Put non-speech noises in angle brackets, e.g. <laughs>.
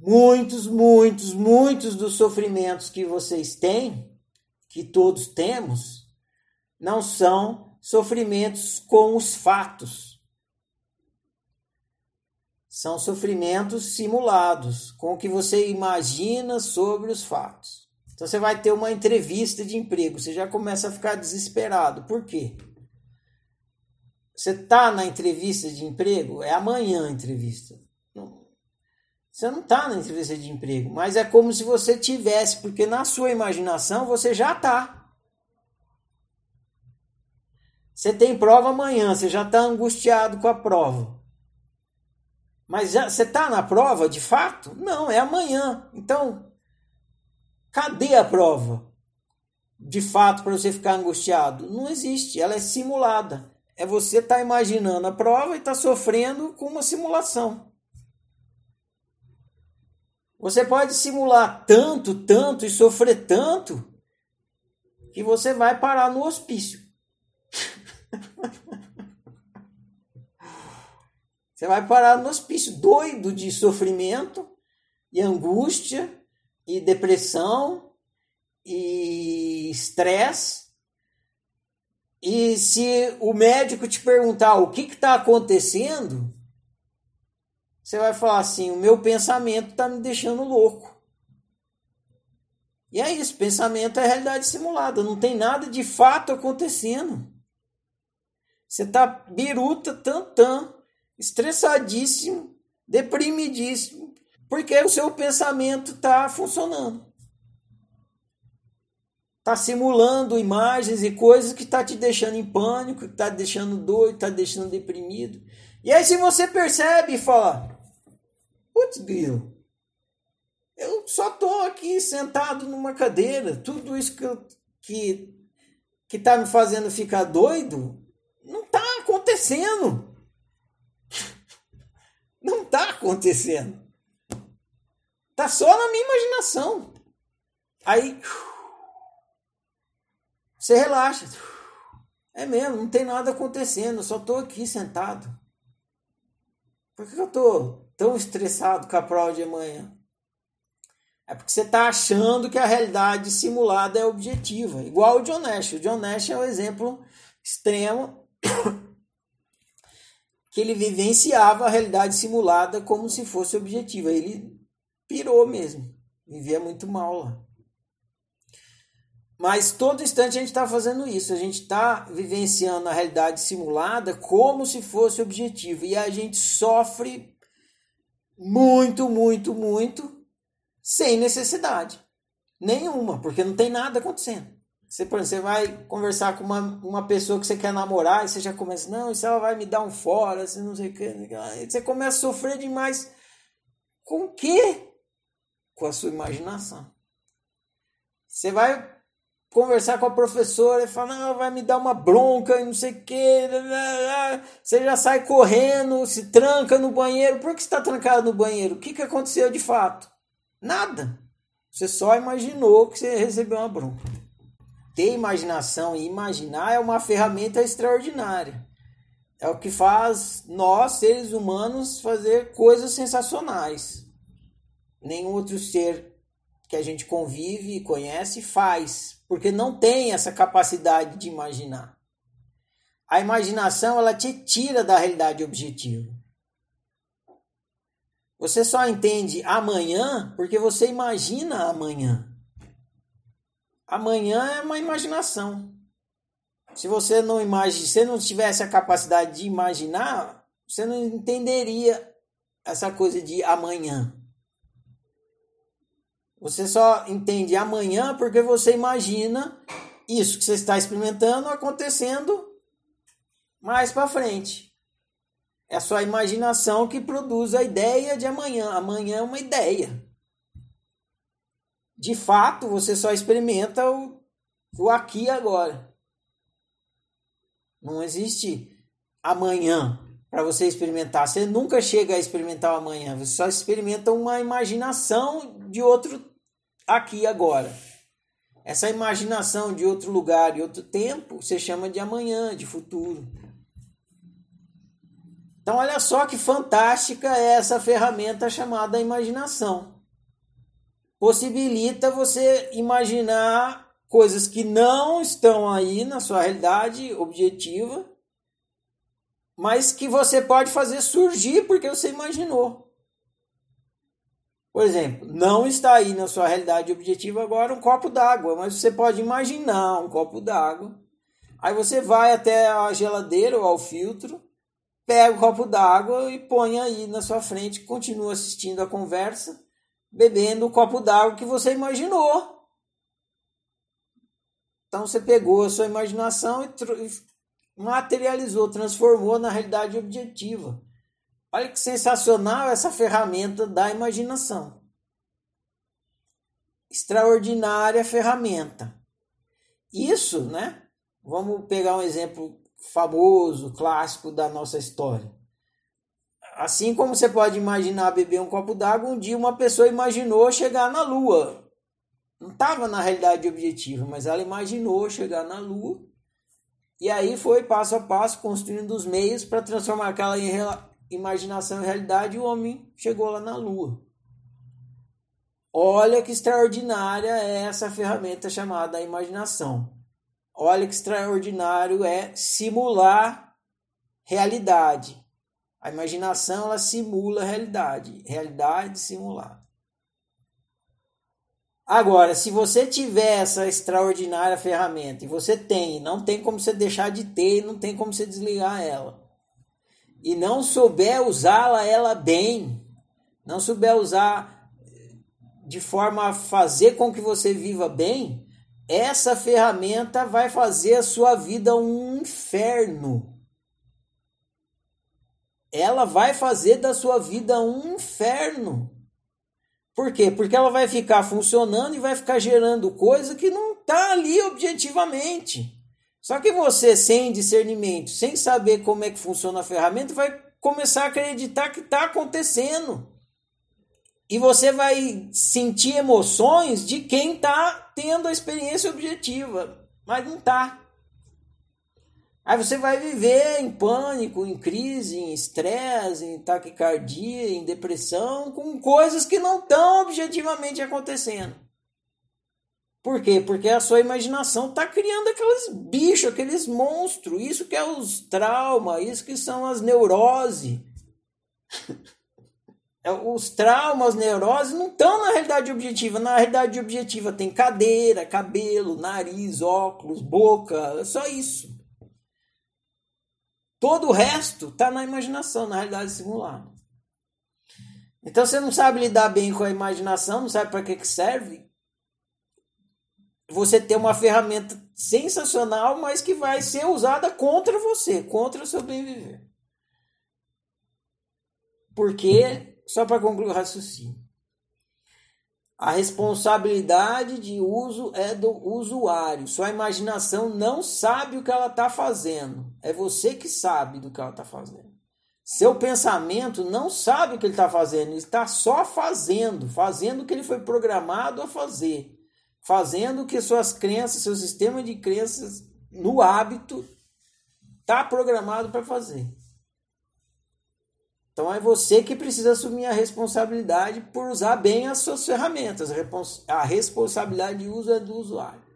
muitos, muitos, muitos dos sofrimentos que vocês têm, que todos temos, não são sofrimentos com os fatos. São sofrimentos simulados, com o que você imagina sobre os fatos. Então você vai ter uma entrevista de emprego, você já começa a ficar desesperado. Por quê? Você está na entrevista de emprego, é amanhã a entrevista. Você não está na entrevista de emprego, mas é como se você tivesse, porque na sua imaginação você já está. Você tem prova amanhã, você já está angustiado com a prova. Mas já, você está na prova de fato? Não, é amanhã. Então, cadê a prova? De fato, para você ficar angustiado? Não existe, ela é simulada. É você estar tá imaginando a prova e estar tá sofrendo com uma simulação. Você pode simular tanto, tanto e sofrer tanto que você vai parar no hospício. <laughs> você vai parar no hospício doido de sofrimento e angústia e depressão e estresse. E se o médico te perguntar o que está acontecendo, você vai falar assim: o meu pensamento está me deixando louco. E é isso, pensamento é realidade simulada, não tem nada de fato acontecendo. Você está biruta, tantã, estressadíssimo, deprimidíssimo, porque o seu pensamento está funcionando. Está simulando imagens e coisas que está te deixando em pânico, que está te deixando doido, está deixando deprimido. E aí, se você percebe e fala: Putz, Bill, eu só tô aqui sentado numa cadeira. Tudo isso que, eu, que, que tá me fazendo ficar doido não tá acontecendo. <laughs> Não tá acontecendo. Tá só na minha imaginação. Aí você relaxa. É mesmo, não tem nada acontecendo, eu só tô aqui sentado. Por que eu tô tão estressado com a prova de amanhã? É porque você está achando que a realidade simulada é objetiva. Igual o John Nash. O John Nash é um exemplo extremo <coughs> que ele vivenciava a realidade simulada como se fosse objetiva. Ele pirou mesmo. Vivia muito mal lá. Mas todo instante a gente está fazendo isso. A gente está vivenciando a realidade simulada como se fosse objetivo. E a gente sofre muito, muito, muito, sem necessidade nenhuma, porque não tem nada acontecendo. Você, por exemplo, você vai conversar com uma, uma pessoa que você quer namorar e você já começa, não, isso ela vai me dar um fora, você não sei o que. Você começa a sofrer demais. Com o quê? Com a sua imaginação. Você vai conversar com a professora e falar, não, vai me dar uma bronca e não sei o que. Você já sai correndo, se tranca no banheiro. Por que está trancado no banheiro? O que, que aconteceu de fato? Nada. Você só imaginou que você recebeu uma bronca. Ter imaginação e imaginar é uma ferramenta extraordinária. É o que faz nós, seres humanos, fazer coisas sensacionais. Nenhum outro ser que a gente convive e conhece faz porque não tem essa capacidade de imaginar. A imaginação ela te tira da realidade objetiva. Você só entende amanhã porque você imagina amanhã. Amanhã é uma imaginação. Se você não imagine, se não tivesse a capacidade de imaginar, você não entenderia essa coisa de amanhã. Você só entende amanhã porque você imagina isso que você está experimentando acontecendo mais para frente. É a sua imaginação que produz a ideia de amanhã. Amanhã é uma ideia. De fato, você só experimenta o, o aqui e agora. Não existe amanhã para você experimentar. Você nunca chega a experimentar o amanhã. Você só experimenta uma imaginação de outro aqui agora. Essa imaginação de outro lugar e outro tempo você chama de amanhã, de futuro. Então, olha só que fantástica é essa ferramenta chamada imaginação. Possibilita você imaginar coisas que não estão aí na sua realidade objetiva, mas que você pode fazer surgir porque você imaginou. Por exemplo, não está aí na sua realidade objetiva agora um copo d'água, mas você pode imaginar um copo d'água. Aí você vai até a geladeira ou ao filtro, pega o copo d'água e põe aí na sua frente, continua assistindo a conversa, bebendo o copo d'água que você imaginou. Então você pegou a sua imaginação e materializou, transformou na realidade objetiva. Olha que sensacional essa ferramenta da imaginação. Extraordinária ferramenta. Isso, né? Vamos pegar um exemplo famoso, clássico da nossa história. Assim como você pode imaginar beber um copo d'água, um dia uma pessoa imaginou chegar na Lua. Não estava na realidade objetiva, mas ela imaginou chegar na Lua. E aí foi passo a passo construindo os meios para transformar aquela imaginação e realidade, o homem chegou lá na Lua. Olha que extraordinária é essa ferramenta chamada imaginação. Olha que extraordinário é simular realidade. A imaginação ela simula realidade, realidade simulada. Agora, se você tiver essa extraordinária ferramenta e você tem, não tem como você deixar de ter, não tem como você desligar ela e não souber usá-la ela bem, não souber usar de forma a fazer com que você viva bem, essa ferramenta vai fazer a sua vida um inferno. Ela vai fazer da sua vida um inferno. Por quê? Porque ela vai ficar funcionando e vai ficar gerando coisa que não está ali objetivamente. Só que você, sem discernimento, sem saber como é que funciona a ferramenta, vai começar a acreditar que está acontecendo. E você vai sentir emoções de quem está tendo a experiência objetiva, mas não está. Aí você vai viver em pânico, em crise, em estresse, em taquicardia, em depressão, com coisas que não estão objetivamente acontecendo. Por quê? Porque a sua imaginação está criando aqueles bichos, aqueles monstros. Isso que é os traumas, isso que são as neuroses. <laughs> É, os traumas, neuroses não estão na realidade objetiva. Na realidade objetiva tem cadeira, cabelo, nariz, óculos, boca, é só isso. Todo o resto está na imaginação, na realidade simulada. Então você não sabe lidar bem com a imaginação, não sabe para que, que serve você ter uma ferramenta sensacional, mas que vai ser usada contra você, contra o seu bem viver. Porque, só para concluir o raciocínio, a responsabilidade de uso é do usuário. Sua imaginação não sabe o que ela está fazendo. É você que sabe do que ela está fazendo. Seu pensamento não sabe o que ele está fazendo, ele está só fazendo, fazendo o que ele foi programado a fazer fazendo que suas crenças, seu sistema de crenças no hábito está programado para fazer. Então é você que precisa assumir a responsabilidade por usar bem as suas ferramentas. A responsabilidade de uso é do usuário.